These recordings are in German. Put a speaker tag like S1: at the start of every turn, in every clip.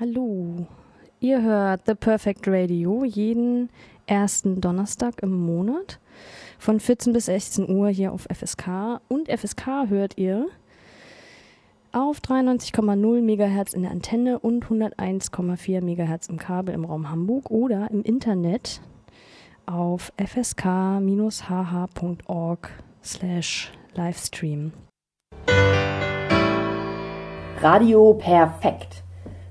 S1: Hallo, ihr hört The Perfect Radio jeden ersten Donnerstag im Monat von 14 bis 16 Uhr hier auf FSK. Und FSK hört ihr auf 93,0 MHz in der Antenne und 101,4 MHz im Kabel im Raum Hamburg oder im Internet auf fsk-hh.org slash Livestream.
S2: Radio perfekt.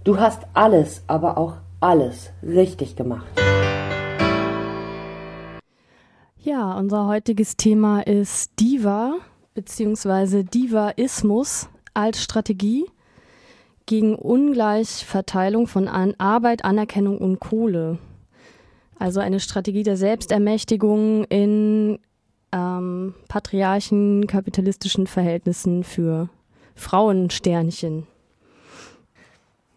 S2: Du hast alles, aber auch alles richtig gemacht.
S1: Ja, unser heutiges Thema ist Diva bzw. Divaismus als Strategie gegen Ungleichverteilung von An Arbeit, Anerkennung und Kohle. Also eine Strategie der Selbstermächtigung in ähm, patriarchen kapitalistischen Verhältnissen für Frauensternchen.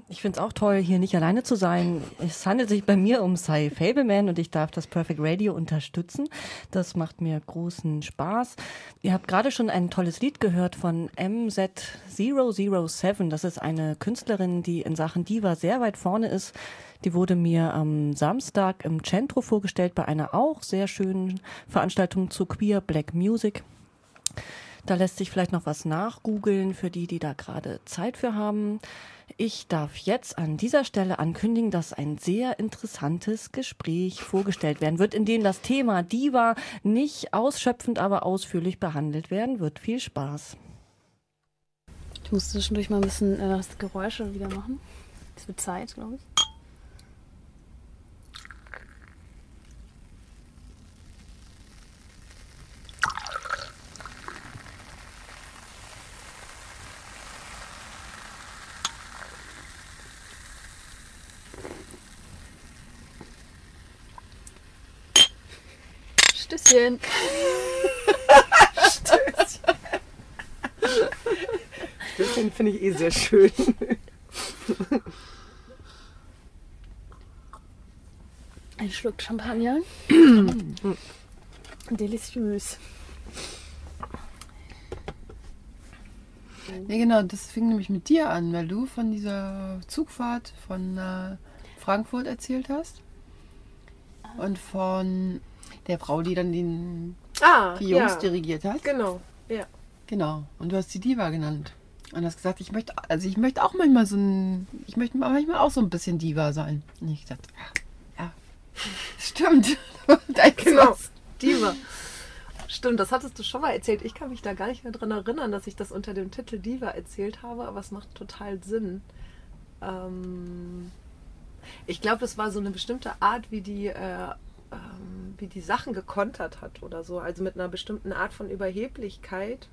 S3: Ich finde es auch toll, hier nicht alleine zu sein. Es handelt sich bei mir um Cy Fableman und ich darf das Perfect Radio unterstützen. Das macht mir großen Spaß. Ihr habt gerade schon ein tolles Lied gehört von MZ007. Das ist eine Künstlerin, die in Sachen Diva sehr weit vorne ist. Die wurde mir am Samstag im Centro vorgestellt bei einer auch sehr schönen Veranstaltung zu Queer Black Music. Da lässt sich vielleicht noch was nachgoogeln für die, die da gerade Zeit für haben. Ich darf jetzt an dieser Stelle ankündigen, dass ein sehr interessantes Gespräch vorgestellt werden wird, in dem das Thema Diva nicht ausschöpfend, aber ausführlich behandelt werden wird. Viel Spaß.
S1: Ich muss zwischendurch mal ein bisschen äh, das Geräusche wieder machen. Es wird Zeit, glaube ich. Stößchen.
S4: Stößchen. Stößchen finde ich eh sehr schön.
S1: Ein Schluck Champagner. Deliciös.
S4: Ja, genau, das fing nämlich mit dir an, weil du von dieser Zugfahrt von äh, Frankfurt erzählt hast. Und von der Frau, die dann den,
S5: Ah,
S4: die Jungs
S5: ja.
S4: dirigiert hat.
S5: Genau, ja.
S4: Genau. Und du hast die Diva genannt. Und hast gesagt, ich möchte, also ich möchte auch manchmal so ein, ich möchte manchmal auch so ein bisschen Diva sein. Und ich dachte, ja, stimmt.
S5: Genau.
S4: was.
S5: Diva. Stimmt, das hattest du schon mal erzählt. Ich kann mich da gar nicht mehr dran erinnern, dass ich das unter dem Titel Diva erzählt habe, aber es macht total Sinn. Ähm, ich glaube, das war so eine bestimmte Art, wie die, äh, ähm, wie die Sachen gekontert hat oder so. Also mit einer bestimmten Art von Überheblichkeit,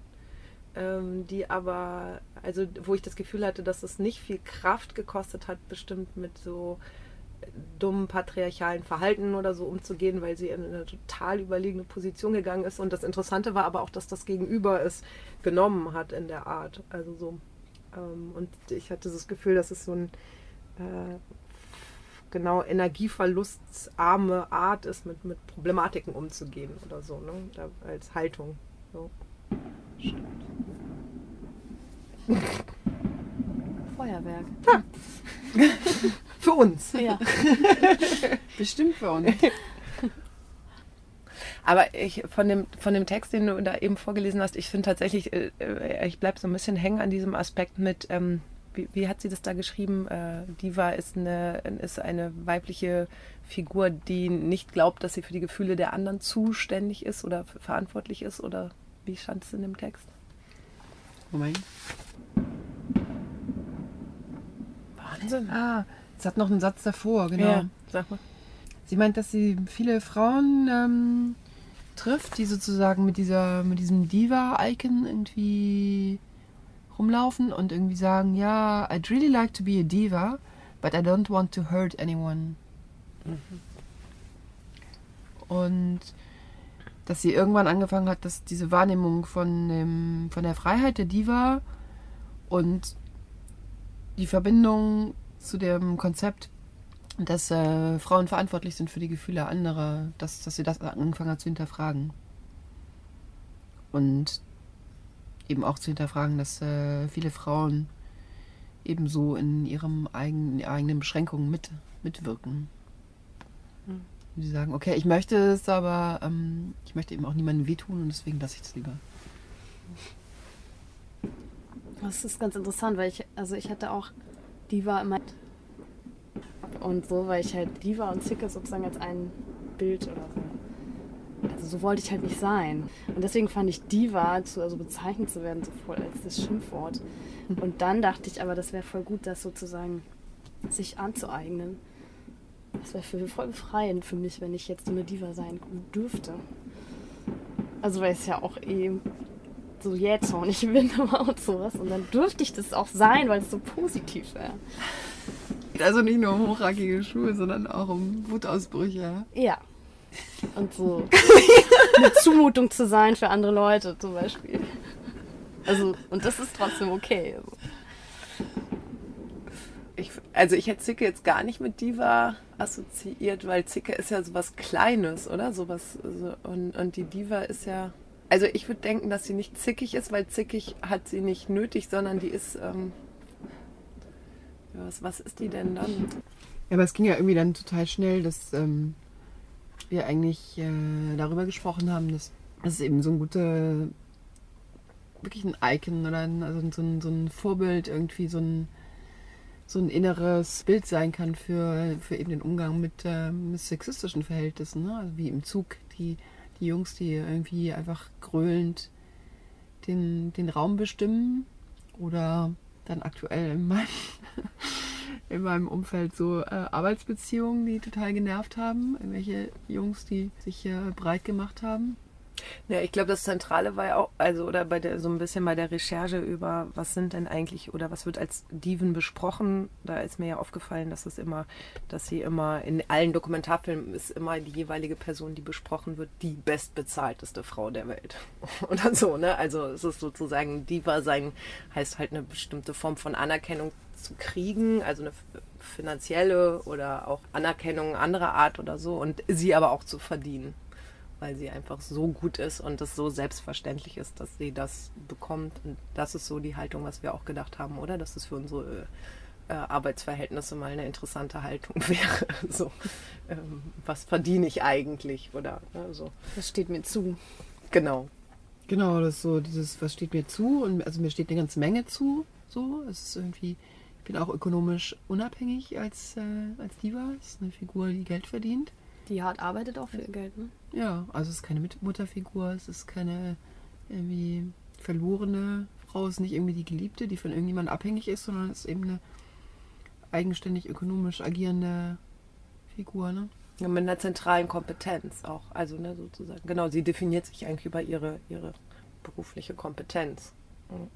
S5: ähm, die aber, also wo ich das Gefühl hatte, dass es nicht viel Kraft gekostet hat, bestimmt mit so dummen patriarchalen Verhalten oder so umzugehen, weil sie in eine total überlegene Position gegangen ist. Und das Interessante war aber auch, dass das Gegenüber es genommen hat in der Art. Also so. Ähm, und ich hatte das Gefühl, dass es so ein äh, genau energieverlustarme Art ist, mit, mit Problematiken umzugehen oder so, ne? Da, als Haltung. So.
S1: Feuerwerk.
S5: Für uns.
S1: Ja.
S4: Bestimmt für uns.
S5: Aber ich von dem, von dem Text, den du da eben vorgelesen hast, ich finde tatsächlich, äh, äh, ich bleibe so ein bisschen hängen an diesem Aspekt mit, ähm, wie, wie hat sie das da geschrieben? Äh, Diva ist eine, ist eine weibliche Figur, die nicht glaubt, dass sie für die Gefühle der anderen zuständig ist oder verantwortlich ist oder wie stand es in dem Text?
S4: Moment.
S5: Wahnsinn.
S4: Ah, es hat noch einen Satz davor, genau.
S5: Ja, sag mal.
S4: Sie meint, dass sie viele Frauen ähm, trifft, die sozusagen mit dieser, mit diesem Diva-Icon irgendwie rumlaufen und irgendwie sagen, ja, I'd really like to be a diva, but I don't want to hurt anyone. Und dass sie irgendwann angefangen hat, dass diese Wahrnehmung von, dem, von der Freiheit der Diva und die Verbindung zu dem Konzept, dass äh, Frauen verantwortlich sind für die Gefühle anderer, dass, dass sie das angefangen hat zu hinterfragen. Und eben auch zu hinterfragen, dass äh, viele Frauen ebenso in ihrem eigenen, eigenen Beschränkungen mit, mitwirken.
S5: Hm.
S4: Sie sagen, okay, ich möchte es, aber ähm, ich möchte eben auch niemandem wehtun und deswegen lasse ich es lieber.
S1: Das ist ganz interessant, weil ich, also ich hatte auch Diva immer und so, weil ich halt Diva und Zicke sozusagen als ein Bild oder so. Also so wollte ich halt nicht sein. Und deswegen fand ich Diva, zu, also bezeichnet zu werden, so voll als das Schimpfwort. Und dann dachte ich aber, das wäre voll gut, das sozusagen sich anzueignen. Das wäre voll befreiend für mich, wenn ich jetzt so eine Diva sein dürfte. Also weil es ja auch eh so jähzornig bin aber und sowas. Und dann dürfte ich das auch sein, weil es so positiv wäre.
S4: Also nicht nur um hochrackige Schuhe, sondern auch um Wutausbrüche.
S1: Ja. Und so eine Zumutung zu sein für andere Leute zum Beispiel. Also, und das ist trotzdem okay. Also.
S5: Ich, also ich hätte Zicke jetzt gar nicht mit Diva assoziiert, weil Zicke ist ja sowas Kleines, oder? Sowas, so, und, und die Diva ist ja. Also ich würde denken, dass sie nicht zickig ist, weil zickig hat sie nicht nötig, sondern die ist. Ähm, was, was ist die denn dann?
S4: Ja, aber es ging ja irgendwie dann total schnell, dass ähm, wir eigentlich äh, darüber gesprochen haben, dass das eben so ein guter, wirklich ein Icon oder ein, also so, ein, so ein Vorbild, irgendwie so ein, so ein inneres Bild sein kann für, für eben den Umgang mit, äh, mit sexistischen Verhältnissen. Ne? Also wie im Zug die, die Jungs, die irgendwie einfach gröhlend den, den Raum bestimmen oder dann aktuell in meinem, in meinem Umfeld so äh, Arbeitsbeziehungen, die total genervt haben. Irgendwelche Jungs, die sich äh, breit gemacht haben.
S5: Ja, ich glaube, das Zentrale war ja auch, also oder bei der so ein bisschen bei der Recherche über, was sind denn eigentlich oder was wird als Diven besprochen, da ist mir ja aufgefallen, dass es immer, dass sie immer in allen Dokumentarfilmen ist immer die jeweilige Person, die besprochen wird, die bestbezahlteste Frau der Welt. Oder so, ne? Also es ist sozusagen Diva sein, heißt halt eine bestimmte Form von Anerkennung zu kriegen, also eine finanzielle oder auch Anerkennung anderer Art oder so und sie aber auch zu verdienen weil sie einfach so gut ist und es so selbstverständlich ist, dass sie das bekommt. Und das ist so die Haltung, was wir auch gedacht haben, oder? Dass es für unsere äh, Arbeitsverhältnisse mal eine interessante Haltung wäre. so, ähm, was verdiene ich eigentlich? Oder ne, so.
S1: Das steht mir zu.
S5: Genau.
S4: Genau, das ist so dieses, was steht mir zu? Und also mir steht eine ganze Menge zu. So, es ist irgendwie, bin auch ökonomisch unabhängig als, äh, als Diva. Es ist eine Figur, die Geld verdient.
S1: Die hart arbeitet auch für ihr Geld, ne?
S4: Ja, also es ist keine Mutterfigur, es ist keine irgendwie verlorene Frau, es ist nicht irgendwie die Geliebte, die von irgendjemandem abhängig ist, sondern es ist eben eine eigenständig ökonomisch agierende Figur, ne?
S5: Ja, mit einer zentralen Kompetenz auch. Also, ne, sozusagen. Genau, sie definiert sich eigentlich über ihre, ihre berufliche Kompetenz. Mhm.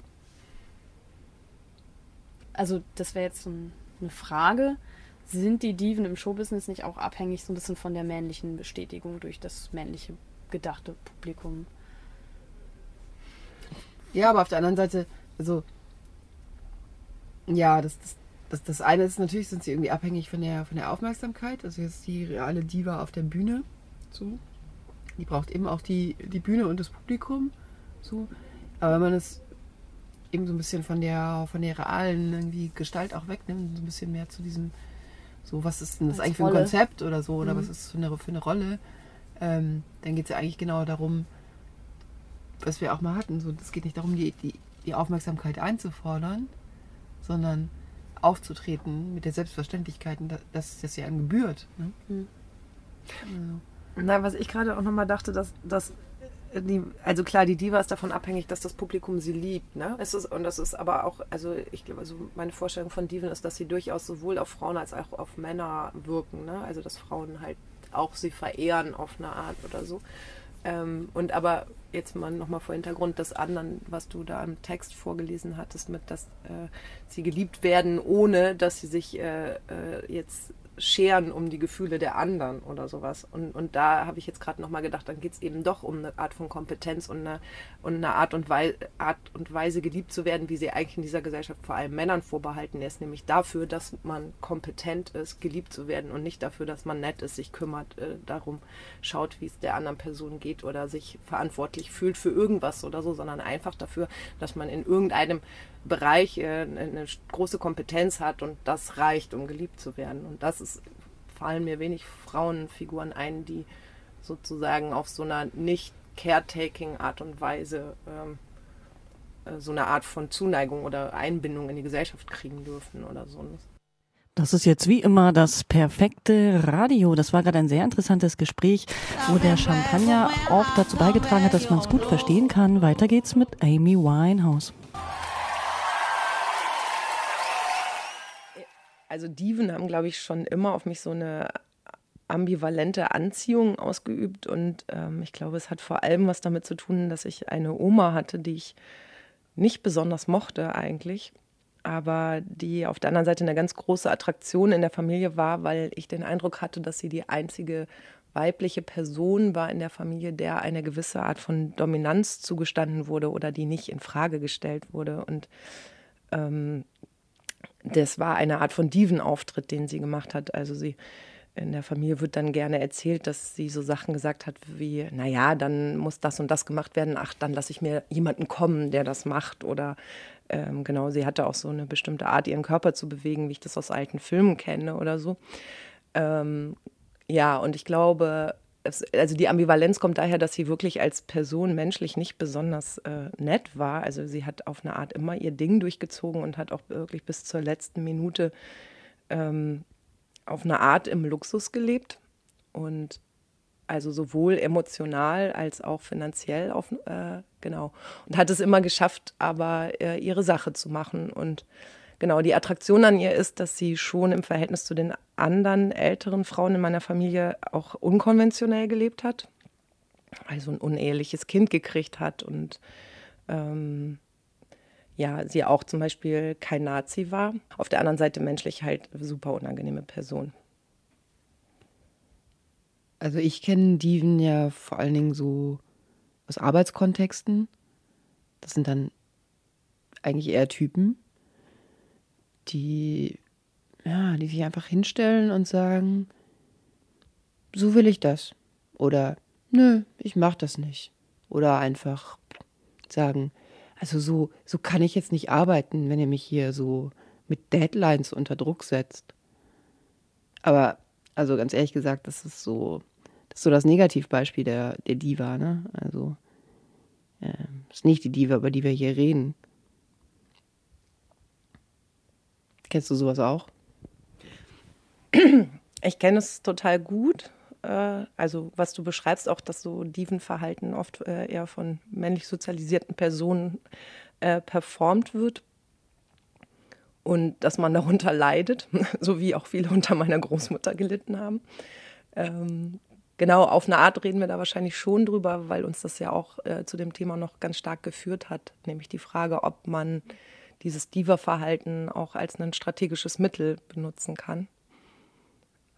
S1: Also, das wäre jetzt so eine Frage sind die Diven im Showbusiness nicht auch abhängig so ein bisschen von der männlichen Bestätigung durch das männliche gedachte Publikum?
S4: Ja, aber auf der anderen Seite, also ja, das, das, das, das eine ist natürlich, sind sie irgendwie abhängig von der, von der Aufmerksamkeit. Also jetzt die reale Diva auf der Bühne. So. Die braucht eben auch die, die Bühne und das Publikum. So. Aber wenn man es eben so ein bisschen von der, von der realen irgendwie Gestalt auch wegnimmt, so ein bisschen mehr zu diesem so, was ist denn das Als eigentlich für ein Konzept oder so, oder mhm. was ist das für eine, für eine Rolle? Ähm, dann geht es ja eigentlich genau darum, was wir auch mal hatten. So, es geht nicht darum, die, die, die Aufmerksamkeit einzufordern, sondern aufzutreten mit der Selbstverständlichkeit, dass das ja einem gebührt. Ne? Mhm.
S5: Also. Na, was ich gerade auch nochmal dachte, dass, dass die, also klar, die Diva ist davon abhängig, dass das Publikum sie liebt. Ne? Es ist, und das ist aber auch, also ich glaube, also meine Vorstellung von Diven ist, dass sie durchaus sowohl auf Frauen als auch auf Männer wirken. Ne? Also dass Frauen halt auch sie verehren auf eine Art oder so. Ähm, und aber jetzt mal nochmal vor Hintergrund des anderen, was du da im Text vorgelesen hattest, mit dass äh, sie geliebt werden, ohne dass sie sich äh, äh, jetzt scheren um die Gefühle der anderen oder sowas. Und, und da habe ich jetzt gerade nochmal gedacht, dann geht es eben doch um eine Art von Kompetenz und eine, und eine Art, und Weise, Art und Weise geliebt zu werden, wie sie eigentlich in dieser Gesellschaft vor allem Männern vorbehalten ist, nämlich dafür, dass man kompetent ist, geliebt zu werden und nicht dafür, dass man nett ist, sich kümmert, äh, darum schaut, wie es der anderen Person geht oder sich verantwortlich fühlt für irgendwas oder so, sondern einfach dafür, dass man in irgendeinem Bereich äh, eine große Kompetenz hat und das reicht, um geliebt zu werden. Und das ist, fallen mir wenig Frauenfiguren ein, die sozusagen auf so einer nicht caretaking Art und Weise ähm, äh, so eine Art von Zuneigung oder Einbindung in die Gesellschaft kriegen dürfen oder so.
S3: Das ist jetzt wie immer das perfekte Radio. Das war gerade ein sehr interessantes Gespräch, wo der Champagner auch dazu beigetragen hat, dass man es gut verstehen kann. Weiter geht's mit Amy Winehouse.
S5: Also Diven haben, glaube ich, schon immer auf mich so eine ambivalente Anziehung ausgeübt und ähm, ich glaube, es hat vor allem was damit zu tun, dass ich eine Oma hatte, die ich nicht besonders mochte eigentlich aber die auf der anderen Seite eine ganz große Attraktion in der Familie war, weil ich den Eindruck hatte, dass sie die einzige weibliche Person war in der Familie, der eine gewisse Art von Dominanz zugestanden wurde oder die nicht in Frage gestellt wurde. Und ähm, das war eine Art von Divenauftritt, den sie gemacht hat. Also sie in der Familie wird dann gerne erzählt, dass sie so Sachen gesagt hat wie, naja, dann muss das und das gemacht werden, ach, dann lasse ich mir jemanden kommen, der das macht oder ähm, genau, sie hatte auch so eine bestimmte Art, ihren Körper zu bewegen, wie ich das aus alten Filmen kenne oder so. Ähm, ja, und ich glaube, also die Ambivalenz kommt daher, dass sie wirklich als Person menschlich nicht besonders äh, nett war. Also sie hat auf eine Art immer ihr Ding durchgezogen und hat auch wirklich bis zur letzten Minute ähm, auf eine Art im Luxus gelebt. Und also sowohl emotional als auch finanziell auf, äh, genau. Und hat es immer geschafft, aber äh, ihre Sache zu machen. Und genau, die Attraktion an ihr ist, dass sie schon im Verhältnis zu den anderen älteren Frauen in meiner Familie auch unkonventionell gelebt hat. Also ein uneheliches Kind gekriegt hat und ähm, ja, sie auch zum Beispiel kein Nazi war. Auf der anderen Seite menschlich halt super unangenehme Person.
S4: Also ich kenne Diven ja vor allen Dingen so aus Arbeitskontexten. Das sind dann eigentlich eher Typen, die, ja, die sich einfach hinstellen und sagen, so will ich das. Oder nö, ich mach das nicht. Oder einfach sagen, also so, so kann ich jetzt nicht arbeiten, wenn ihr mich hier so mit Deadlines unter Druck setzt. Aber also ganz ehrlich gesagt, das ist so, das ist so das Negativbeispiel der, der Diva, ne? Also, äh, ist nicht die Diva, über die wir hier reden. Kennst du sowas auch?
S5: Ich kenne es total gut. Äh, also, was du beschreibst, auch, dass so Divenverhalten oft äh, eher von männlich sozialisierten Personen äh, performt wird und dass man darunter leidet, so wie auch viele unter meiner Großmutter gelitten haben. Ähm, genau, auf eine Art reden wir da wahrscheinlich schon drüber, weil uns das ja auch zu dem Thema noch ganz stark geführt hat, nämlich die Frage, ob man dieses Diva-Verhalten auch als ein strategisches Mittel benutzen kann.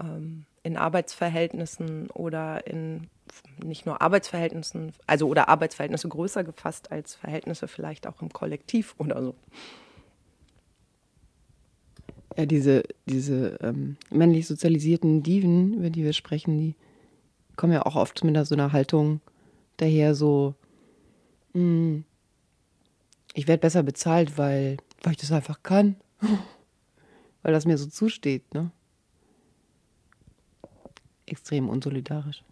S5: Ähm, in Arbeitsverhältnissen oder in nicht nur Arbeitsverhältnissen, also oder Arbeitsverhältnisse größer gefasst als Verhältnisse vielleicht auch im Kollektiv oder so.
S4: Ja, diese, diese ähm, männlich sozialisierten Diven, über die wir sprechen, die kommen ja auch oft mit so einer Haltung daher, so, mh, hm, ich werde besser bezahlt, weil, weil ich das einfach kann. weil das mir so zusteht, ne? Extrem unsolidarisch.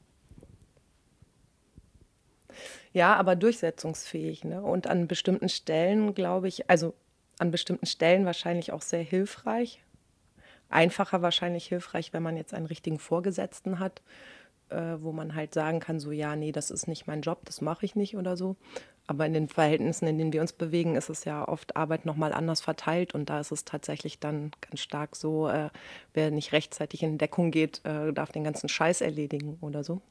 S5: Ja, aber durchsetzungsfähig. Ne? Und an bestimmten Stellen, glaube ich, also an bestimmten Stellen wahrscheinlich auch sehr hilfreich. Einfacher wahrscheinlich hilfreich, wenn man jetzt einen richtigen Vorgesetzten hat, äh, wo man halt sagen kann, so ja, nee, das ist nicht mein Job, das mache ich nicht oder so. Aber in den Verhältnissen, in denen wir uns bewegen, ist es ja oft Arbeit nochmal anders verteilt und da ist es tatsächlich dann ganz stark so, äh, wer nicht rechtzeitig in Deckung geht, äh, darf den ganzen Scheiß erledigen oder so.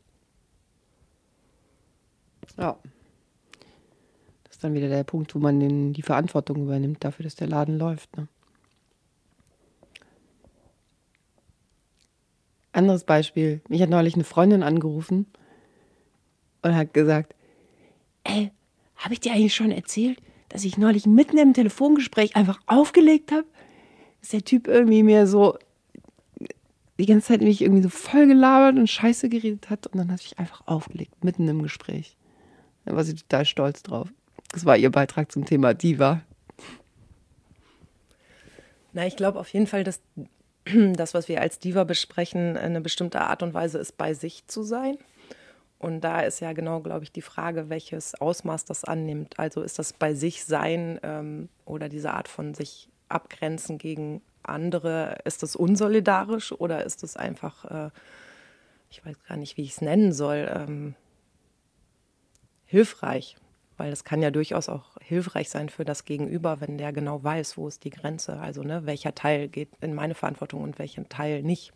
S4: Ja, ist dann wieder der Punkt, wo man den, die Verantwortung übernimmt dafür, dass der Laden läuft. Ne? Anderes Beispiel. Mich hat neulich eine Freundin angerufen und hat gesagt, ey, habe ich dir eigentlich schon erzählt, dass ich neulich mitten im Telefongespräch einfach aufgelegt habe? Dass der Typ irgendwie mir so die ganze Zeit mich irgendwie so voll gelabert und scheiße geredet hat und dann hat ich einfach aufgelegt, mitten im Gespräch. Da war sie total stolz drauf. Das war ihr Beitrag zum Thema Diva.
S5: Na, ich glaube auf jeden Fall, dass das, was wir als Diva besprechen, eine bestimmte Art und Weise ist, bei sich zu sein. Und da ist ja genau, glaube ich, die Frage, welches Ausmaß das annimmt. Also ist das bei sich sein ähm, oder diese Art von sich abgrenzen gegen andere, ist das unsolidarisch oder ist das einfach, äh, ich weiß gar nicht, wie ich es nennen soll, ähm, hilfreich? Weil das kann ja durchaus auch hilfreich sein für das Gegenüber, wenn der genau weiß, wo ist die Grenze. Also ne, welcher Teil geht in meine Verantwortung und welchen Teil nicht.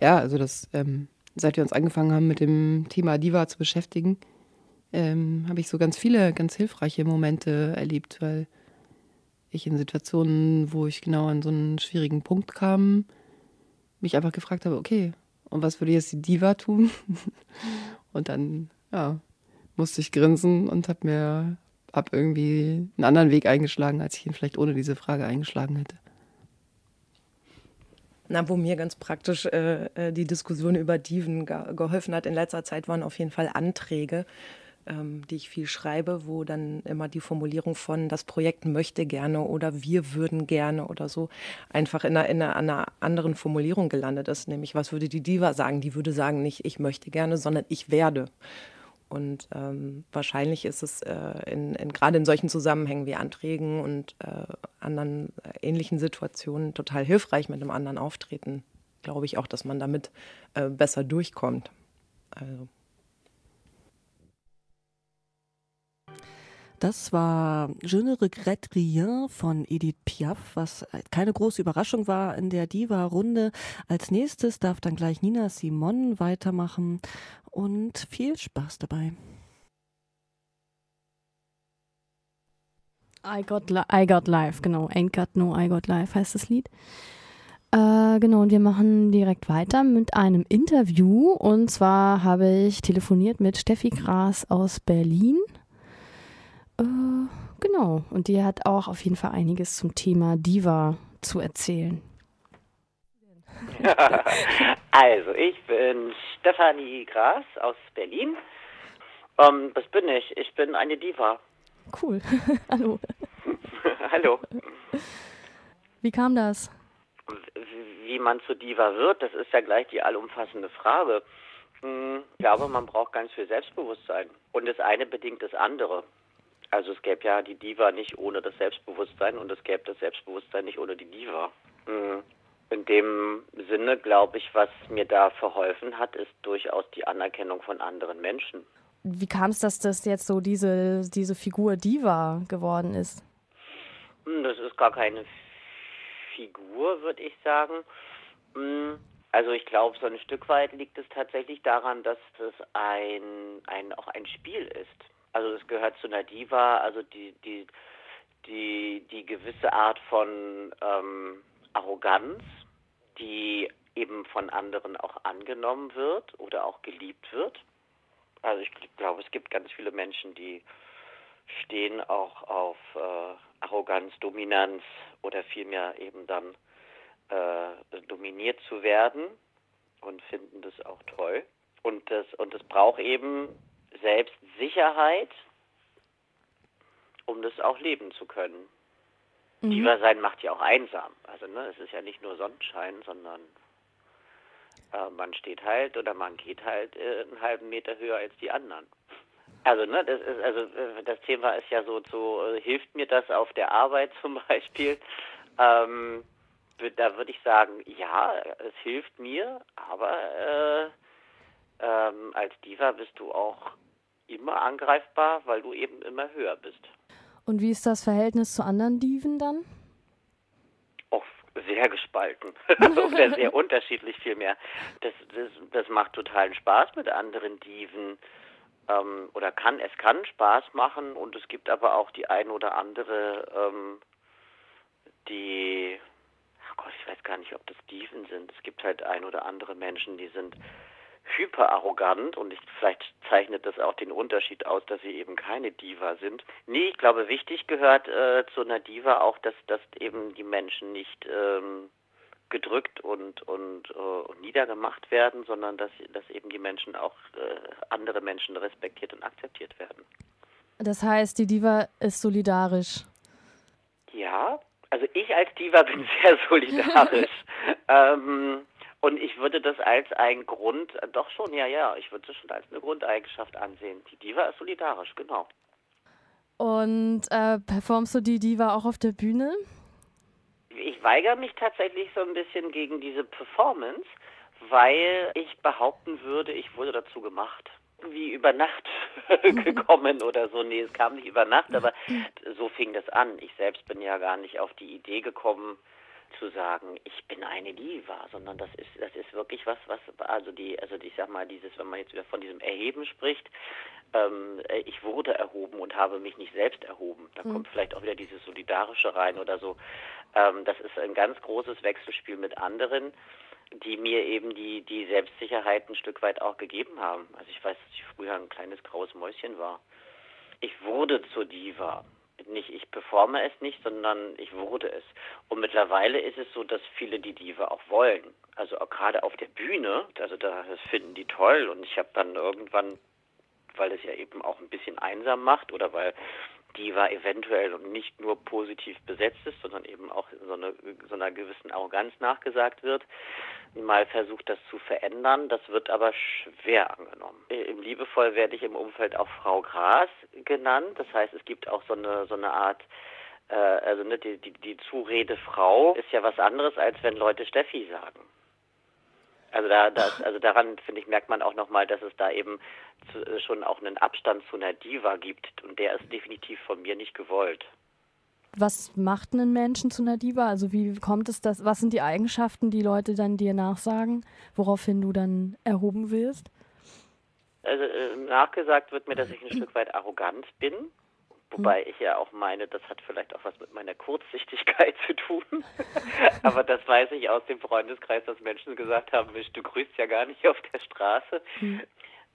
S4: Ja, also das, ähm, seit wir uns angefangen haben, mit dem Thema Diva zu beschäftigen, ähm, habe ich so ganz viele ganz hilfreiche Momente erlebt, weil ich in Situationen, wo ich genau an so einen schwierigen Punkt kam, mich einfach gefragt habe, okay, und was würde jetzt die Diva tun? und dann, ja, musste ich grinsen und habe mir hab irgendwie einen anderen Weg eingeschlagen, als ich ihn vielleicht ohne diese Frage eingeschlagen hätte.
S5: Na, wo mir ganz praktisch äh, äh die Diskussion über Diven ge geholfen hat in letzter Zeit, waren auf jeden Fall Anträge, ähm, die ich viel schreibe, wo dann immer die Formulierung von das Projekt möchte gerne oder wir würden gerne oder so einfach in einer, in einer anderen Formulierung gelandet ist. Nämlich, was würde die Diva sagen? Die würde sagen nicht, ich möchte gerne, sondern ich werde. Und ähm, wahrscheinlich ist es äh, in, in, gerade in solchen Zusammenhängen wie Anträgen und äh, anderen äh, ähnlichen Situationen total hilfreich mit einem anderen Auftreten. Glaube ich auch, dass man damit äh, besser durchkommt. Also.
S3: Das war Je ne regrette rien von Edith Piaf, was keine große Überraschung war in der Diva-Runde. Als nächstes darf dann gleich Nina Simon weitermachen und viel Spaß dabei.
S1: I got, I got life, genau. Ain't got no, I got life heißt das Lied. Äh, genau, und wir machen direkt weiter mit einem Interview. Und zwar habe ich telefoniert mit Steffi Gras aus Berlin. Äh, genau, und die hat auch auf jeden Fall einiges zum Thema Diva zu erzählen.
S6: also, ich bin Stefanie Gras aus Berlin. Ähm, was bin ich? Ich bin eine Diva.
S1: Cool. Hallo.
S6: Hallo.
S1: Wie kam das?
S6: Wie man zu Diva wird, das ist ja gleich die allumfassende Frage. Hm, ich glaube, man braucht ganz viel Selbstbewusstsein. Und das eine bedingt das andere. Also es gäbe ja die Diva nicht ohne das Selbstbewusstsein und es gäbe das Selbstbewusstsein nicht ohne die Diva. In dem Sinne glaube ich, was mir da verholfen hat, ist durchaus die Anerkennung von anderen Menschen.
S1: Wie kam es, dass das jetzt so diese, diese Figur Diva geworden ist?
S6: Hm, das ist gar keine Figur, würde ich sagen. Hm, also ich glaube, so ein Stück weit liegt es tatsächlich daran, dass das ein, ein auch ein Spiel ist. Also es gehört zu einer Diva, also die, die, die, die gewisse Art von ähm, Arroganz, die eben von anderen auch angenommen wird oder auch geliebt wird. Also ich glaube, es gibt ganz viele Menschen, die stehen auch auf äh, Arroganz, Dominanz oder vielmehr eben dann äh, dominiert zu werden und finden das auch toll. Und das, und es braucht eben Selbstsicherheit, um das auch leben zu können. Mhm. Diva sein macht ja auch einsam. Also ne, es ist ja nicht nur Sonnenschein, sondern äh, man steht halt oder man geht halt äh, einen halben Meter höher als die anderen. Also ne, das ist also äh, das Thema ist ja so so äh, hilft mir das auf der Arbeit zum Beispiel. Ähm, da würde ich sagen, ja, es hilft mir, aber äh, ähm, als Diva bist du auch immer angreifbar, weil du eben immer höher bist.
S1: Und wie ist das Verhältnis zu anderen Diven dann?
S6: Auch sehr gespalten oder sehr unterschiedlich vielmehr. Das, das, das macht totalen Spaß mit anderen Diven. Ähm, oder kann, es kann Spaß machen und es gibt aber auch die ein oder andere, ähm, die, oh Gott, ich weiß gar nicht, ob das Diven sind. Es gibt halt ein oder andere Menschen, die sind hyperarrogant und ich, vielleicht zeichnet das auch den Unterschied aus, dass sie eben keine Diva sind. Nee, ich glaube, wichtig gehört äh, zu einer Diva auch, dass, dass eben die Menschen nicht ähm, gedrückt und, und, und niedergemacht werden, sondern dass, dass eben die Menschen auch äh, andere Menschen respektiert und akzeptiert werden.
S1: Das heißt, die Diva ist solidarisch.
S6: Ja, also ich als Diva bin sehr solidarisch. ähm, und ich würde das als ein Grund, doch schon, ja, ja, ich würde das schon als eine Grundeigenschaft ansehen. Die Diva ist solidarisch, genau.
S1: Und äh, performst du die Diva auch auf der Bühne?
S6: Ich weigere mich tatsächlich so ein bisschen gegen diese Performance, weil ich behaupten würde, ich wurde dazu gemacht wie über Nacht gekommen oder so. Nee, es kam nicht über Nacht, aber so fing das an. Ich selbst bin ja gar nicht auf die Idee gekommen, zu sagen, ich bin eine Diva, sondern das ist, das ist wirklich was, was, also die, also ich sag mal, dieses, wenn man jetzt wieder von diesem Erheben spricht, ähm, ich wurde erhoben und habe mich nicht selbst erhoben. Da mhm. kommt vielleicht auch wieder dieses Solidarische rein oder so. Ähm, das ist ein ganz großes Wechselspiel mit anderen die mir eben die, die Selbstsicherheit ein Stück weit auch gegeben haben. Also ich weiß, dass ich früher ein kleines graues Mäuschen war. Ich wurde zur Diva. Nicht ich performe es nicht, sondern ich wurde es. Und mittlerweile ist es so, dass viele die Diva auch wollen. Also auch gerade auf der Bühne, also da, das finden die toll. Und ich habe dann irgendwann, weil es ja eben auch ein bisschen einsam macht oder weil die war eventuell nicht nur positiv besetzt ist, sondern eben auch in so, eine, so einer gewissen Arroganz nachgesagt wird, mal versucht, das zu verändern. Das wird aber schwer angenommen. Im Liebevoll werde ich im Umfeld auch Frau Gras genannt. Das heißt, es gibt auch so eine, so eine Art äh, also ne, die, die, die Zurede Frau ist ja was anderes, als wenn Leute Steffi sagen. Also da, das, also daran finde ich merkt man auch nochmal, dass es da eben zu, äh, schon auch einen Abstand zu einer Diva gibt und der ist definitiv von mir nicht gewollt.
S1: Was macht einen Menschen zu einer Diva? Also wie kommt es das? Was sind die Eigenschaften, die Leute dann dir nachsagen, woraufhin du dann erhoben wirst?
S6: Also äh, nachgesagt wird mir, dass ich ein Stück weit arrogant bin Wobei ich ja auch meine, das hat vielleicht auch was mit meiner Kurzsichtigkeit zu tun. Aber das weiß ich aus dem Freundeskreis, dass Menschen gesagt haben, du grüßt ja gar nicht auf der Straße. Mhm.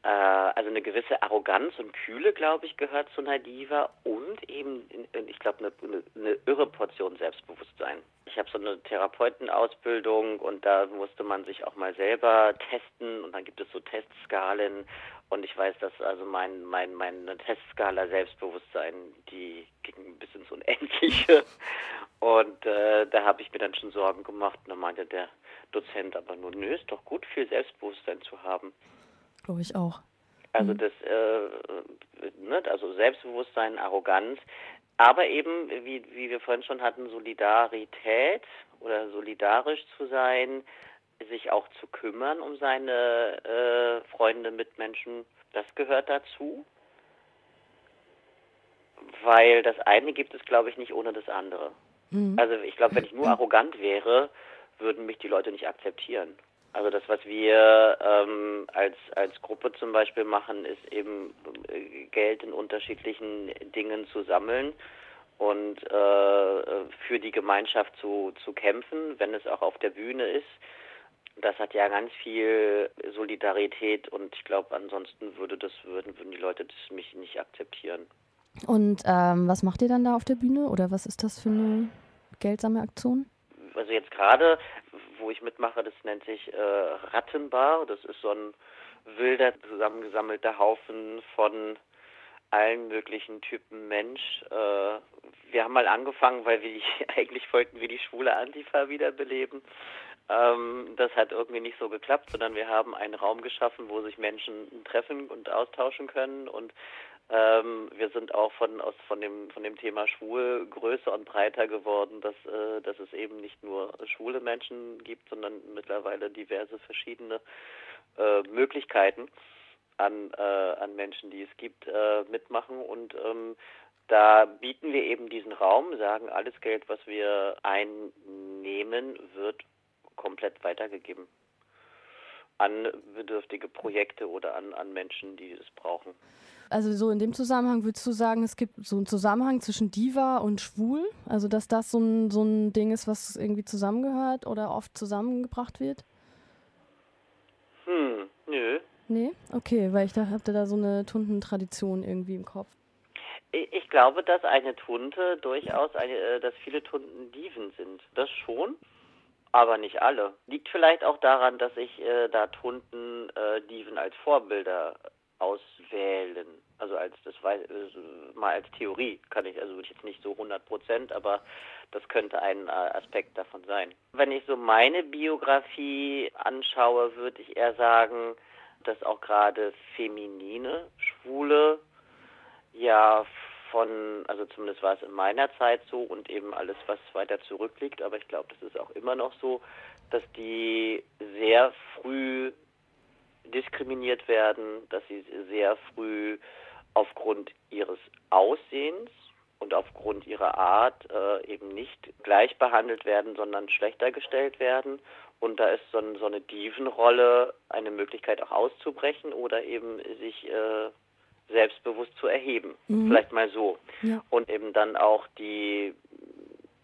S6: Äh, also eine gewisse Arroganz und Kühle, glaube ich, gehört zu einer Diva und eben, ich glaube, eine, eine, irre Portion Selbstbewusstsein. Ich habe so eine Therapeutenausbildung und da musste man sich auch mal selber testen und dann gibt es so Testskalen und ich weiß, dass also mein, mein, meine Testskala Selbstbewusstsein, die ging bis ins Unendliche. Und äh, da habe ich mir dann schon Sorgen gemacht. Und da meinte der Dozent aber nur, nö, ist doch gut, viel Selbstbewusstsein zu haben.
S1: Glaube ich auch.
S6: Also mhm. das, äh, ne, also Selbstbewusstsein, Arroganz, aber eben, wie, wie wir vorhin schon hatten, Solidarität oder solidarisch zu sein, sich auch zu kümmern um seine äh, Freunde, Mitmenschen, das gehört dazu. Weil das eine gibt es, glaube ich, nicht ohne das andere. Mhm. Also ich glaube, wenn ich nur arrogant wäre, würden mich die Leute nicht akzeptieren. Also das, was wir ähm, als, als Gruppe zum Beispiel machen, ist eben äh, Geld in unterschiedlichen Dingen zu sammeln und äh, für die Gemeinschaft zu, zu kämpfen, wenn es auch auf der Bühne ist. Das hat ja ganz viel Solidarität und ich glaube, ansonsten würde das, würden, würden die Leute das mich nicht akzeptieren.
S1: Und ähm, was macht ihr dann da auf der Bühne oder was ist das für eine Geldsammelaktion?
S6: Also jetzt gerade, wo ich mitmache, das nennt sich äh, Rattenbar. Das ist so ein wilder, zusammengesammelter Haufen von allen möglichen Typen Mensch. Äh, wir haben mal angefangen, weil wir eigentlich wollten wir die schwule Antifa wiederbeleben. Ähm, das hat irgendwie nicht so geklappt, sondern wir haben einen Raum geschaffen, wo sich Menschen treffen und austauschen können und ähm, wir sind auch von, aus, von, dem, von dem Thema schwul größer und breiter geworden, dass, äh, dass es eben nicht nur schwule Menschen gibt, sondern mittlerweile diverse verschiedene äh, Möglichkeiten an, äh, an Menschen, die es gibt, äh, mitmachen. Und ähm, da bieten wir eben diesen Raum, sagen, alles Geld, was wir einnehmen, wird komplett weitergegeben an bedürftige Projekte oder an, an Menschen, die es brauchen.
S1: Also so in dem Zusammenhang würdest du sagen, es gibt so einen Zusammenhang zwischen Diva und Schwul? Also dass das so ein, so ein Ding ist, was irgendwie zusammengehört oder oft zusammengebracht wird?
S6: Hm, nö.
S1: Nee? Okay, weil ich da hatte da so eine Tuntentradition irgendwie im Kopf.
S6: Ich glaube, dass eine Tunte durchaus, eine, äh, dass viele Tunten Diven sind. Das schon aber nicht alle. Liegt vielleicht auch daran, dass ich äh, da Tunden äh, Diven als Vorbilder auswählen Also als das mal als Theorie kann ich, also jetzt nicht so 100 Prozent, aber das könnte ein äh, Aspekt davon sein. Wenn ich so meine Biografie anschaue, würde ich eher sagen, dass auch gerade feminine Schwule ja von, also zumindest war es in meiner Zeit so und eben alles, was weiter zurückliegt, aber ich glaube, das ist auch immer noch so, dass die sehr früh diskriminiert werden, dass sie sehr früh aufgrund ihres Aussehens und aufgrund ihrer Art äh, eben nicht gleich behandelt werden, sondern schlechter gestellt werden. Und da ist so, ein, so eine Divenrolle eine Möglichkeit auch auszubrechen oder eben sich äh, selbstbewusst zu erheben. Mhm. Vielleicht mal so. Ja. Und eben dann auch die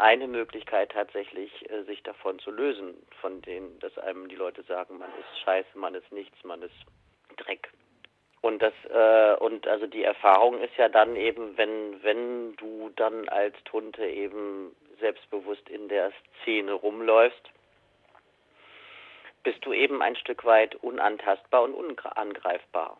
S6: eine Möglichkeit tatsächlich, äh, sich davon zu lösen, von denen, dass einem die Leute sagen, man ist scheiße, man ist nichts, man ist Dreck. Und das äh, und also die Erfahrung ist ja dann eben, wenn wenn du dann als Tunte eben selbstbewusst in der Szene rumläufst, bist du eben ein Stück weit unantastbar und unangreifbar.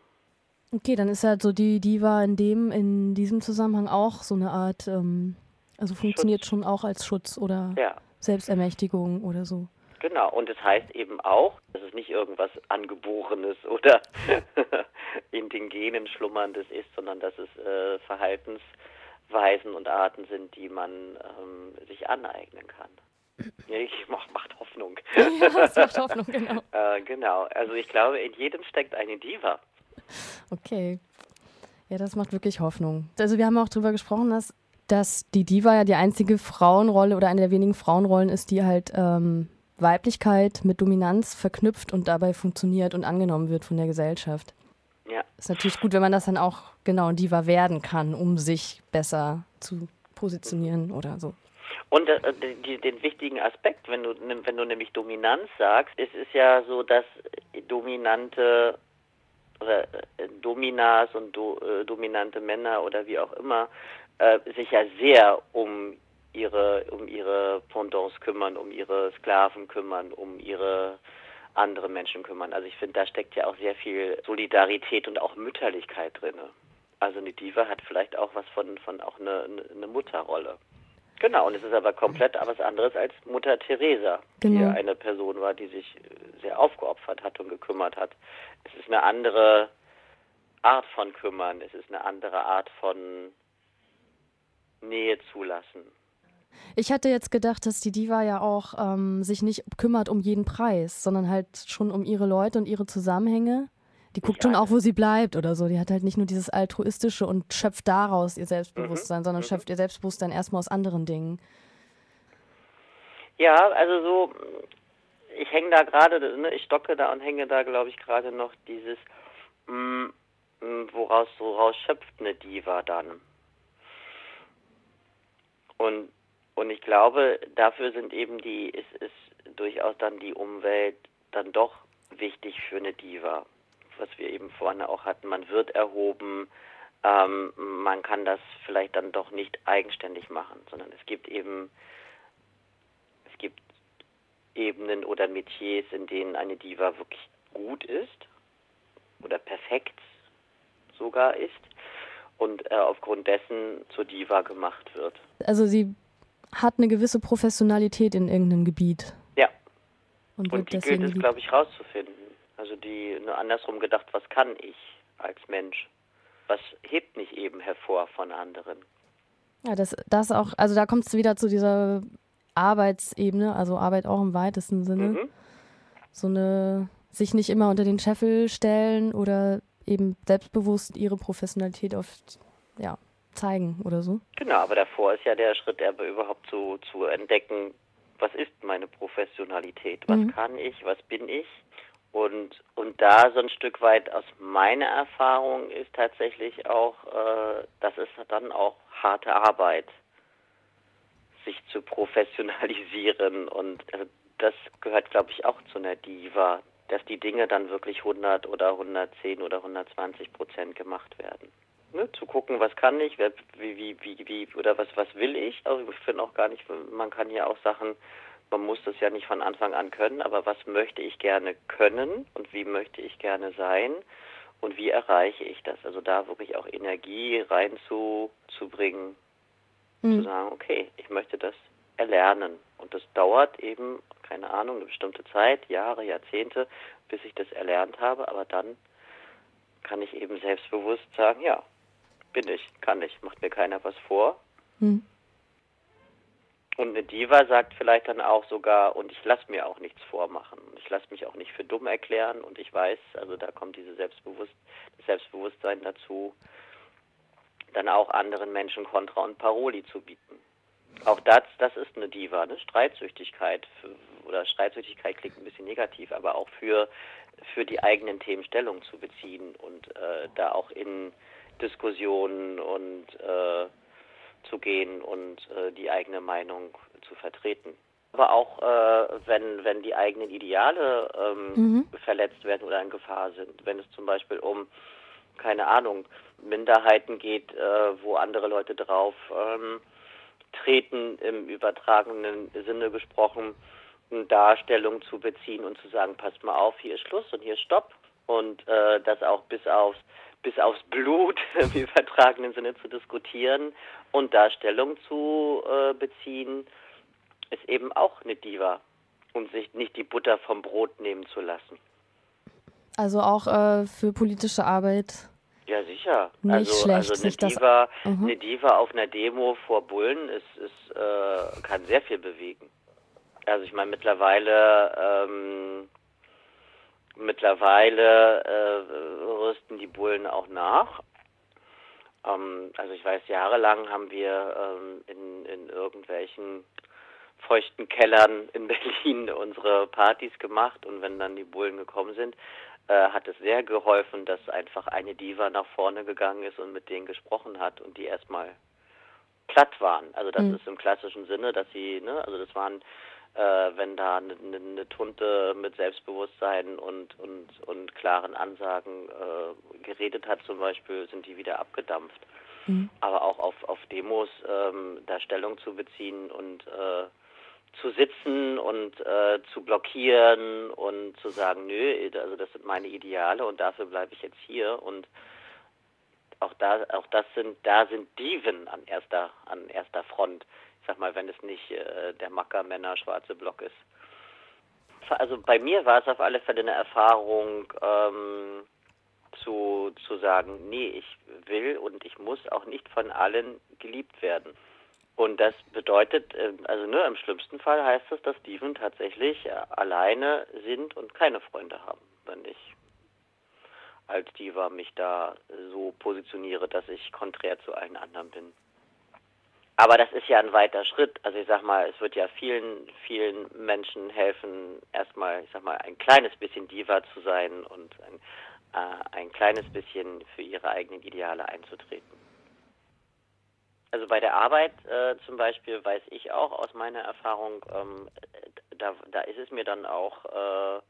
S1: Okay, dann ist ja so die Diva in dem in diesem Zusammenhang auch so eine Art, ähm, also funktioniert Schutz. schon auch als Schutz oder ja. Selbstermächtigung oder so.
S6: Genau, und es das heißt eben auch, dass es nicht irgendwas Angeborenes oder in den Genen schlummerndes ist, sondern dass es äh, Verhaltensweisen und Arten sind, die man ähm, sich aneignen kann. Ich mach, macht Hoffnung.
S1: Ja, das macht Hoffnung, genau.
S6: äh, genau, also ich glaube, in jedem steckt eine Diva.
S1: Okay. Ja, das macht wirklich Hoffnung. Also wir haben auch darüber gesprochen, dass, dass die Diva ja die einzige Frauenrolle oder eine der wenigen Frauenrollen ist, die halt ähm, Weiblichkeit mit Dominanz verknüpft und dabei funktioniert und angenommen wird von der Gesellschaft. Ja. Ist natürlich gut, wenn man das dann auch genau Diva werden kann, um sich besser zu positionieren oder so.
S6: Und äh, die, den wichtigen Aspekt, wenn du, wenn du nämlich Dominanz sagst, ist es ja so, dass dominante oder äh, Dominas und do, äh, dominante Männer oder wie auch immer äh, sich ja sehr um ihre, um ihre Pendants kümmern, um ihre Sklaven kümmern, um ihre andere Menschen kümmern. Also ich finde, da steckt ja auch sehr viel Solidarität und auch Mütterlichkeit drin. Also eine Diva hat vielleicht auch was von, von auch eine, eine Mutterrolle. Genau, und es ist aber komplett was anderes als Mutter Teresa, genau. die eine Person war, die sich sehr aufgeopfert hat und gekümmert hat. Es ist eine andere Art von Kümmern, es ist eine andere Art von Nähe zulassen.
S1: Ich hatte jetzt gedacht, dass die Diva ja auch ähm, sich nicht kümmert um jeden Preis, sondern halt schon um ihre Leute und ihre Zusammenhänge. Die guckt schon auch, wo sie bleibt oder so. Die hat halt nicht nur dieses altruistische und schöpft daraus ihr Selbstbewusstsein, mhm. sondern mhm. schöpft ihr Selbstbewusstsein erstmal aus anderen Dingen.
S6: Ja, also so, ich hänge da gerade, ne, ich stocke da und hänge da, glaube ich, gerade noch dieses, mh, mm, mh, mm, woraus so raus schöpft eine Diva dann. Und und ich glaube, dafür sind eben die, ist, ist durchaus dann die Umwelt dann doch wichtig für eine Diva. Was wir eben vorne auch hatten, man wird erhoben, ähm, man kann das vielleicht dann doch nicht eigenständig machen, sondern es gibt eben, es gibt Ebenen oder Metiers, in denen eine Diva wirklich gut ist oder perfekt sogar ist und äh, aufgrund dessen zur Diva gemacht wird.
S1: Also sie hat eine gewisse Professionalität in irgendeinem Gebiet.
S6: Ja. Und, und die gilt es, glaube ich, rauszufinden. Also die, nur andersrum gedacht, was kann ich als Mensch? Was hebt mich eben hervor von anderen?
S1: Ja, das, das auch, also da kommt es wieder zu dieser Arbeitsebene, also Arbeit auch im weitesten Sinne. Mhm. So eine, sich nicht immer unter den Scheffel stellen oder eben selbstbewusst ihre Professionalität auf, ja, zeigen oder so.
S6: Genau, aber davor ist ja der Schritt, aber überhaupt zu, zu entdecken, was ist meine Professionalität, was mhm. kann ich, was bin ich. Und, und da so ein Stück weit aus meiner Erfahrung ist tatsächlich auch, äh, das ist dann auch harte Arbeit, sich zu professionalisieren. Und äh, das gehört, glaube ich, auch zu einer Diva, dass die Dinge dann wirklich 100 oder 110 oder 120 Prozent gemacht werden ne, zu gucken, was kann ich, wer, wie, wie, wie, wie, oder was, was will ich. Also ich finde auch gar nicht, man kann ja auch Sachen, man muss das ja nicht von Anfang an können, aber was möchte ich gerne können und wie möchte ich gerne sein Und wie erreiche ich das? Also da wirklich auch Energie reinzubringen, mhm. zu sagen, okay, ich möchte das erlernen. Und das dauert eben, keine Ahnung, eine bestimmte Zeit, Jahre, Jahrzehnte, bis ich das erlernt habe, aber dann kann ich eben selbstbewusst sagen, ja, bin ich, kann ich, macht mir keiner was vor. Mhm. Und eine Diva sagt vielleicht dann auch sogar, und ich lasse mir auch nichts vormachen. Ich lasse mich auch nicht für dumm erklären und ich weiß, also da kommt diese Selbstbewusst Selbstbewusstsein dazu, dann auch anderen Menschen Kontra und Paroli zu bieten. Auch das, das ist eine Diva, eine Streitsüchtigkeit. Für, oder Streitsüchtigkeit klingt ein bisschen negativ, aber auch für, für die eigenen Themen Stellung zu beziehen und äh, da auch in Diskussionen und äh, zu gehen und äh, die eigene Meinung zu vertreten. Aber auch äh, wenn, wenn die eigenen Ideale ähm, mhm. verletzt werden oder in Gefahr sind, wenn es zum Beispiel um, keine Ahnung, Minderheiten geht, äh, wo andere Leute drauf ähm, treten, im übertragenen Sinne gesprochen, Darstellung zu beziehen und zu sagen, passt mal auf, hier ist Schluss und hier ist Stopp und äh, das auch bis aufs bis aufs Blut im übertragenen Sinne zu diskutieren und Darstellung zu äh, beziehen, ist eben auch eine Diva um sich nicht die Butter vom Brot nehmen zu lassen.
S1: Also auch äh, für politische Arbeit.
S6: Ja, sicher.
S1: Nicht
S6: also,
S1: schlecht,
S6: also eine, Diva, das, uh eine Diva auf einer Demo vor Bullen ist, ist, äh, kann sehr viel bewegen. Also ich meine, mittlerweile ähm, mittlerweile äh, rüsten die Bullen auch nach. Ähm, also ich weiß, jahrelang haben wir ähm, in, in irgendwelchen feuchten Kellern in Berlin unsere Partys gemacht und wenn dann die Bullen gekommen sind, äh, hat es sehr geholfen, dass einfach eine Diva nach vorne gegangen ist und mit denen gesprochen hat und die erstmal platt waren. Also das mhm. ist im klassischen Sinne, dass sie, ne, also das waren äh, wenn da eine, eine, Tunte mit Selbstbewusstsein und, und, und klaren Ansagen äh, geredet hat zum Beispiel, sind die wieder abgedampft. Mhm. Aber auch auf, auf Demos ähm, da Stellung zu beziehen und äh, zu sitzen und äh, zu blockieren und zu sagen, nö, also das sind meine Ideale und dafür bleibe ich jetzt hier und auch da auch das sind da sind Diven an erster an erster Front sag mal, wenn es nicht äh, der Macker-Männer schwarze Block ist. Also bei mir war es auf alle Fälle eine Erfahrung, ähm, zu, zu sagen, nee, ich will und ich muss auch nicht von allen geliebt werden. Und das bedeutet, äh, also nur im schlimmsten Fall heißt es, dass Steven tatsächlich äh, alleine sind und keine Freunde haben, wenn ich als Diva mich da so positioniere, dass ich konträr zu allen anderen bin. Aber das ist ja ein weiter Schritt. Also ich sag mal, es wird ja vielen, vielen Menschen helfen, erstmal, ich sag mal, ein kleines bisschen Diva zu sein und ein, äh, ein kleines bisschen für ihre eigenen Ideale einzutreten. Also bei der Arbeit äh, zum Beispiel weiß ich auch aus meiner Erfahrung, ähm, da, da ist es mir dann auch äh,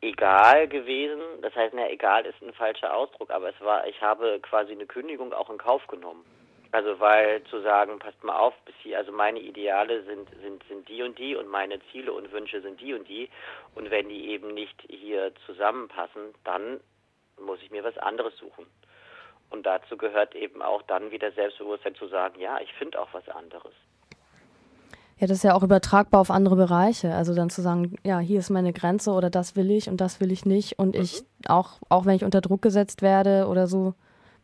S6: egal gewesen. Das heißt, na, egal ist ein falscher Ausdruck, aber es war, ich habe quasi eine Kündigung auch in Kauf genommen. Also weil zu sagen, passt mal auf, bis hier, also meine Ideale sind, sind, sind die und die und meine Ziele und Wünsche sind die und die. Und wenn die eben nicht hier zusammenpassen, dann muss ich mir was anderes suchen. Und dazu gehört eben auch dann wieder Selbstbewusstsein zu sagen, ja, ich finde auch was anderes.
S1: Ja, das ist ja auch übertragbar auf andere Bereiche. Also dann zu sagen, ja, hier ist meine Grenze oder das will ich und das will ich nicht. Und mhm. ich, auch, auch wenn ich unter Druck gesetzt werde oder so,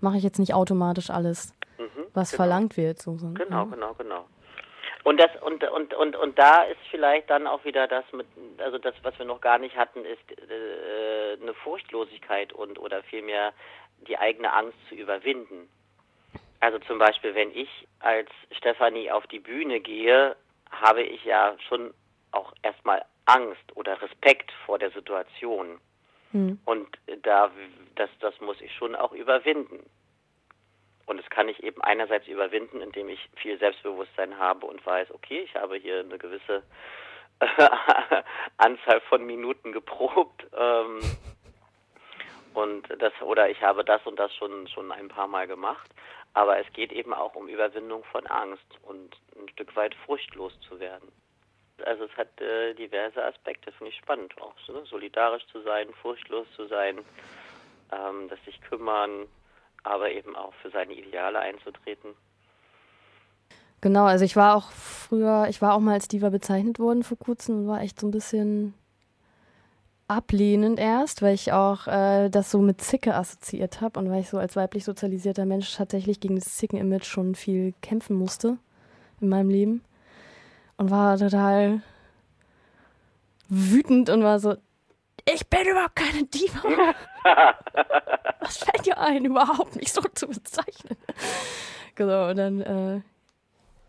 S1: mache ich jetzt nicht automatisch alles was genau. verlangt wird. So, so.
S6: Genau, genau, genau. Und das und und und und da ist vielleicht dann auch wieder das mit also das was wir noch gar nicht hatten ist äh, eine Furchtlosigkeit und oder vielmehr die eigene Angst zu überwinden. Also zum Beispiel wenn ich als Stefanie auf die Bühne gehe, habe ich ja schon auch erstmal Angst oder Respekt vor der Situation. Hm. Und da das das muss ich schon auch überwinden. Und das kann ich eben einerseits überwinden, indem ich viel Selbstbewusstsein habe und weiß, okay, ich habe hier eine gewisse Anzahl von Minuten geprobt. Ähm, und das, oder ich habe das und das schon, schon ein paar Mal gemacht. Aber es geht eben auch um Überwindung von Angst und ein Stück weit furchtlos zu werden. Also es hat äh, diverse Aspekte, finde ich spannend auch. Ne? Solidarisch zu sein, furchtlos zu sein, ähm, dass sich kümmern, aber eben auch für seine Ideale einzutreten.
S1: Genau, also ich war auch früher, ich war auch mal als Diva bezeichnet worden vor kurzem und war echt so ein bisschen ablehnend erst, weil ich auch äh, das so mit Zicke assoziiert habe und weil ich so als weiblich sozialisierter Mensch tatsächlich gegen das Zicken-Image schon viel kämpfen musste in meinem Leben und war total wütend und war so, ich bin überhaupt keine Diva. Was fällt dir ein, überhaupt nicht so zu bezeichnen? Genau, und dann äh,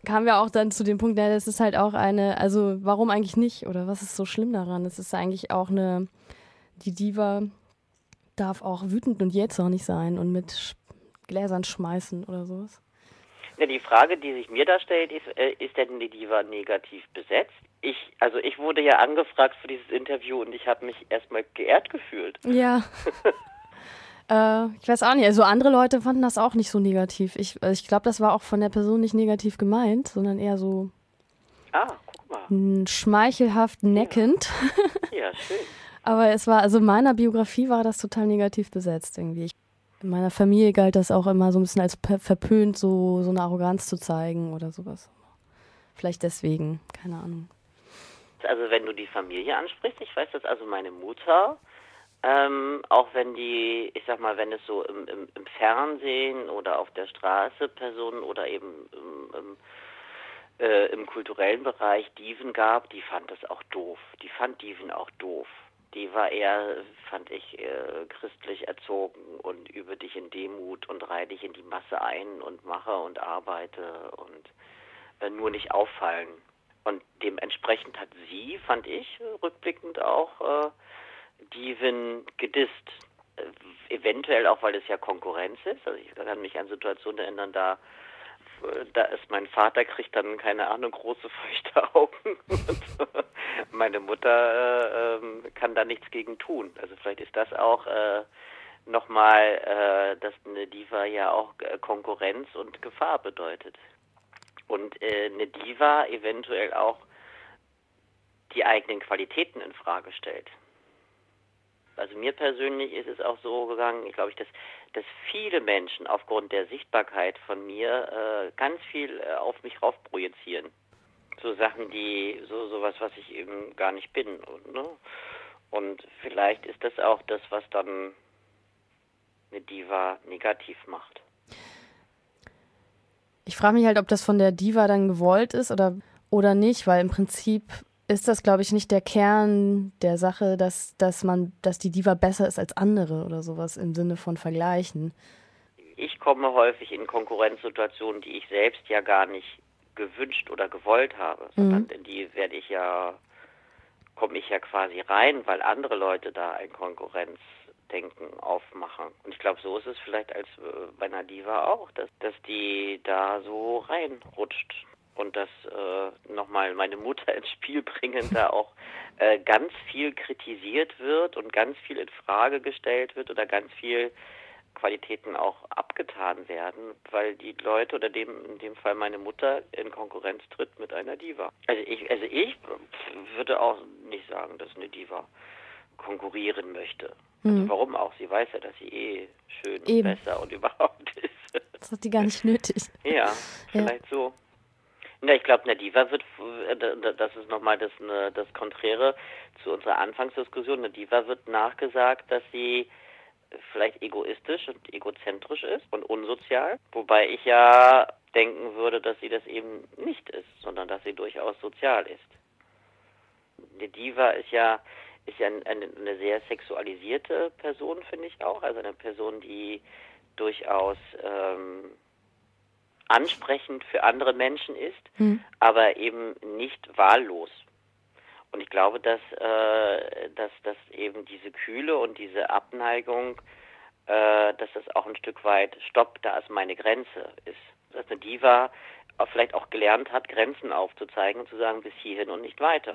S1: kamen wir auch dann zu dem Punkt, ja, das ist halt auch eine, also warum eigentlich nicht oder was ist so schlimm daran? Es ist eigentlich auch eine, die Diva darf auch wütend und jähzornig sein und mit Gläsern schmeißen oder sowas.
S6: Ja, die Frage, die sich mir da stellt, ist, äh, ist denn die Diva negativ besetzt? Ich, also ich wurde ja angefragt für dieses Interview und ich habe mich erstmal geehrt gefühlt.
S1: Ja. Äh, ich weiß auch nicht. Also andere Leute fanden das auch nicht so negativ. Ich, also ich glaube, das war auch von der Person nicht negativ gemeint, sondern eher so
S6: Ah, guck mal.
S1: schmeichelhaft neckend.
S6: Ja, schön.
S1: Aber es war, also in meiner Biografie war das total negativ besetzt irgendwie. Ich, in meiner Familie galt das auch immer so ein bisschen als verpönt, so, so eine Arroganz zu zeigen oder sowas. Vielleicht deswegen, keine Ahnung.
S6: Also wenn du die Familie ansprichst, ich weiß, dass also meine Mutter, ähm, auch wenn die, ich sag mal, wenn es so im, im, im Fernsehen oder auf der Straße Personen oder eben im, im, äh, kulturellen Bereich Diven gab, die fand das auch doof. Die fand Diven auch doof. Die war eher, fand ich, äh, christlich erzogen und übe dich in Demut und reihe dich in die Masse ein und mache und arbeite und äh, nur nicht auffallen. Und dementsprechend hat sie, fand ich, rückblickend auch äh, Divin gedisst. Äh, eventuell auch, weil es ja Konkurrenz ist. Also ich kann mich an Situationen erinnern, da da ist mein Vater kriegt dann keine Ahnung große feuchte Augen meine Mutter äh, ähm, kann da nichts gegen tun. Also vielleicht ist das auch äh, nochmal, äh, dass eine Diva ja auch äh, Konkurrenz und Gefahr bedeutet und äh, eine Diva eventuell auch die eigenen Qualitäten in Frage stellt. Also mir persönlich ist es auch so gegangen, ich glaube, ich, dass, dass viele Menschen aufgrund der Sichtbarkeit von mir äh, ganz viel äh, auf mich rauf projizieren. So Sachen, die, so sowas, was ich eben gar nicht bin. Und, ne? und vielleicht ist das auch das, was dann eine Diva negativ macht.
S1: Ich frage mich halt, ob das von der Diva dann gewollt ist oder, oder nicht, weil im Prinzip ist das, glaube ich, nicht der Kern der Sache, dass, dass man, dass die Diva besser ist als andere oder sowas im Sinne von Vergleichen.
S6: Ich komme häufig in Konkurrenzsituationen, die ich selbst ja gar nicht gewünscht oder gewollt habe, sondern in die werde ich ja, komme ich ja quasi rein, weil andere Leute da ein Konkurrenzdenken aufmachen. Und ich glaube, so ist es vielleicht als äh, bei einer Diva auch, dass, dass die da so reinrutscht und dass äh, nochmal meine Mutter ins Spiel bringen, da auch äh, ganz viel kritisiert wird und ganz viel in Frage gestellt wird oder ganz viel Qualitäten auch abgetan werden, weil die Leute oder dem in dem Fall meine Mutter in Konkurrenz tritt mit einer Diva. Also ich also ich würde auch nicht sagen, dass eine Diva konkurrieren möchte. Also warum auch? Sie weiß ja, dass sie eh schön und
S1: Eben.
S6: besser und überhaupt ist.
S1: Das hat die gar nicht nötig.
S6: Ja, vielleicht so. Na, ich glaube, eine Diva wird, äh, da- da- das ist nochmal das, ne, das Konträre zu unserer Anfangsdiskussion. Eine Diva wird nachgesagt, dass sie vielleicht egoistisch und egozentrisch ist und unsozial. Wobei ich ja denken würde, dass sie das eben nicht ist, sondern dass sie durchaus sozial ist. Eine Diva ist ja, ist ja eine, eine sehr sexualisierte Person, finde ich auch. Also eine Person, die durchaus ähm, ansprechend für andere Menschen ist, aber eben nicht wahllos. Und ich glaube, dass, äh, dass, dass eben diese Kühle und diese Abneigung, äh, dass das auch ein Stück weit Stopp, da ist meine Grenze ist. Dass eine Diva vielleicht auch gelernt hat, Grenzen aufzuzeigen und zu sagen, bis hierhin und nicht weiter.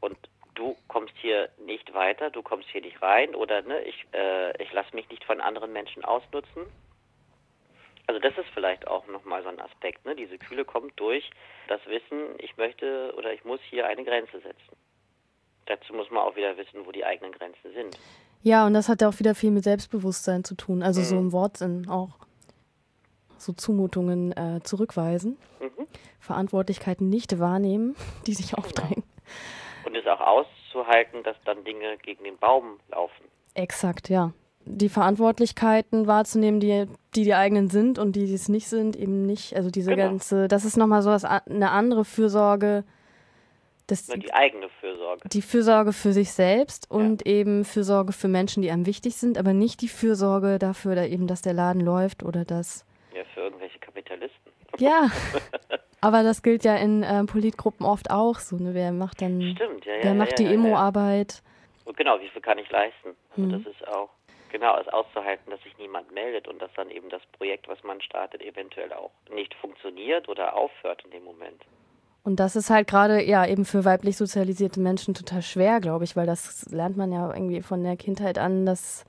S6: Und du kommst hier nicht weiter, du kommst hier nicht rein oder ne, ich, äh, ich lasse mich nicht von anderen Menschen ausnutzen. Also das ist vielleicht auch nochmal so ein Aspekt. Ne? Diese Kühle kommt durch das Wissen, ich möchte oder ich muss hier eine Grenze setzen. Dazu muss man auch wieder wissen, wo die eigenen Grenzen sind.
S1: Ja, und das hat ja auch wieder viel mit Selbstbewusstsein zu tun. Also mhm. so im Wortsinn auch so Zumutungen äh, zurückweisen, mhm. Verantwortlichkeiten nicht wahrnehmen, die sich genau. aufdrängen.
S6: Und es auch auszuhalten, dass dann Dinge gegen den Baum laufen.
S1: Exakt, ja. Die Verantwortlichkeiten wahrzunehmen, die, die die eigenen sind und die, die es nicht sind, eben nicht. Also diese genau. ganze, das ist nochmal so was, eine andere Fürsorge.
S6: Das, die eigene Fürsorge.
S1: Die Fürsorge für sich selbst und ja. eben Fürsorge für Menschen, die einem wichtig sind, aber nicht die Fürsorge dafür, da eben, dass der Laden läuft oder dass.
S6: Ja, für irgendwelche Kapitalisten.
S1: Ja. aber das gilt ja in äh, Politgruppen oft auch so. Ne? Wer macht dann.
S6: Stimmt, ja, ja.
S1: Wer macht
S6: ja,
S1: die Emo-Arbeit?
S6: Genau, wie viel kann ich leisten? Also mhm. Das ist auch genau es auszuhalten, dass sich niemand meldet und dass dann eben das Projekt, was man startet, eventuell auch nicht funktioniert oder aufhört in dem Moment.
S1: Und das ist halt gerade ja eben für weiblich sozialisierte Menschen total schwer, glaube ich, weil das lernt man ja irgendwie von der Kindheit an, dass,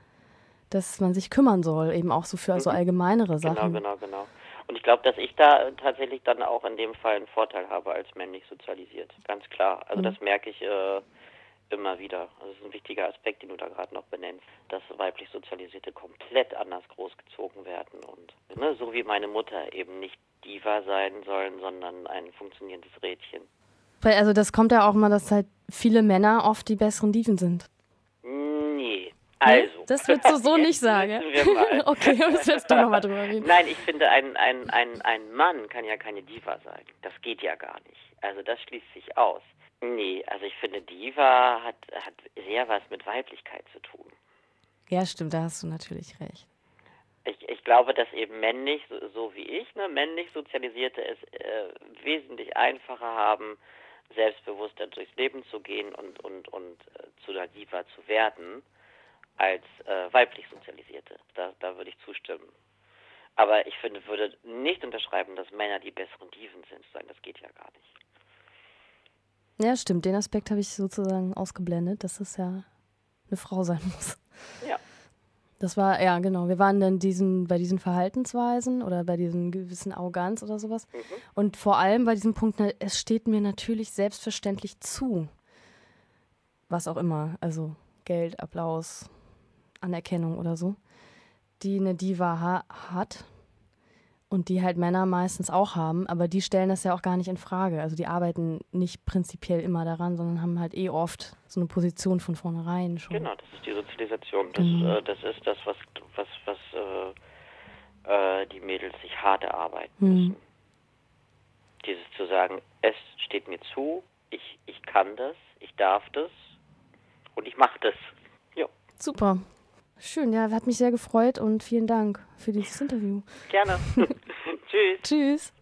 S1: dass man sich kümmern soll, eben auch so für mhm. so allgemeinere
S6: genau,
S1: Sachen.
S6: Genau, genau, genau. Und ich glaube, dass ich da tatsächlich dann auch in dem Fall einen Vorteil habe als männlich sozialisiert. Ganz klar. Also mhm. das merke ich äh, immer wieder. Also das ist ein wichtiger Aspekt, den du da gerade noch benennst, dass weiblich Sozialisierte komplett anders großgezogen werden und ne, so wie meine Mutter eben nicht Diva sein sollen, sondern ein funktionierendes Rädchen.
S1: Also das kommt ja auch mal, dass halt viele Männer oft die besseren Diven sind.
S6: Nee. Also.
S1: Das würdest du so nicht sagen. okay, das willst du nochmal drüber reden.
S6: Nein, ich finde, ein, ein, ein, ein Mann kann ja keine Diva sein. Das geht ja gar nicht. Also das schließt sich aus. Nee, also ich finde, Diva hat, hat sehr was mit Weiblichkeit zu tun.
S1: Ja, stimmt, da hast du natürlich recht.
S6: Ich, ich glaube, dass eben männlich, so, so wie ich, ne, männlich Sozialisierte es äh, wesentlich einfacher haben, selbstbewusster durchs Leben zu gehen und, und, und äh, zu der Diva zu werden, als äh, weiblich Sozialisierte. Da, da würde ich zustimmen. Aber ich finde, würde nicht unterschreiben, dass Männer die besseren Diven sind. Das geht ja gar nicht.
S1: Ja, stimmt. Den Aspekt habe ich sozusagen ausgeblendet, dass es ja eine Frau sein muss.
S6: Ja.
S1: Das war, ja, genau. Wir waren dann diesen, bei diesen Verhaltensweisen oder bei diesen gewissen Arroganz oder sowas. Mhm. Und vor allem bei diesem Punkt, es steht mir natürlich selbstverständlich zu. Was auch immer. Also Geld, Applaus, Anerkennung oder so. Die eine Diva ha hat und die halt Männer meistens auch haben, aber die stellen das ja auch gar nicht in Frage. Also die arbeiten nicht prinzipiell immer daran, sondern haben halt eh oft so eine Position von vornherein schon.
S6: Genau, das ist die Sozialisation. Das, mhm. äh, das ist das, was, was, was äh, äh, die Mädels sich hart erarbeiten mhm. müssen. Dieses zu sagen, es steht mir zu, ich, ich kann das, ich darf das und ich mache das. Ja.
S1: Super. Schön, ja, hat mich sehr gefreut und vielen Dank für dieses Interview.
S6: Gerne. Tschüss.
S1: Tschüss.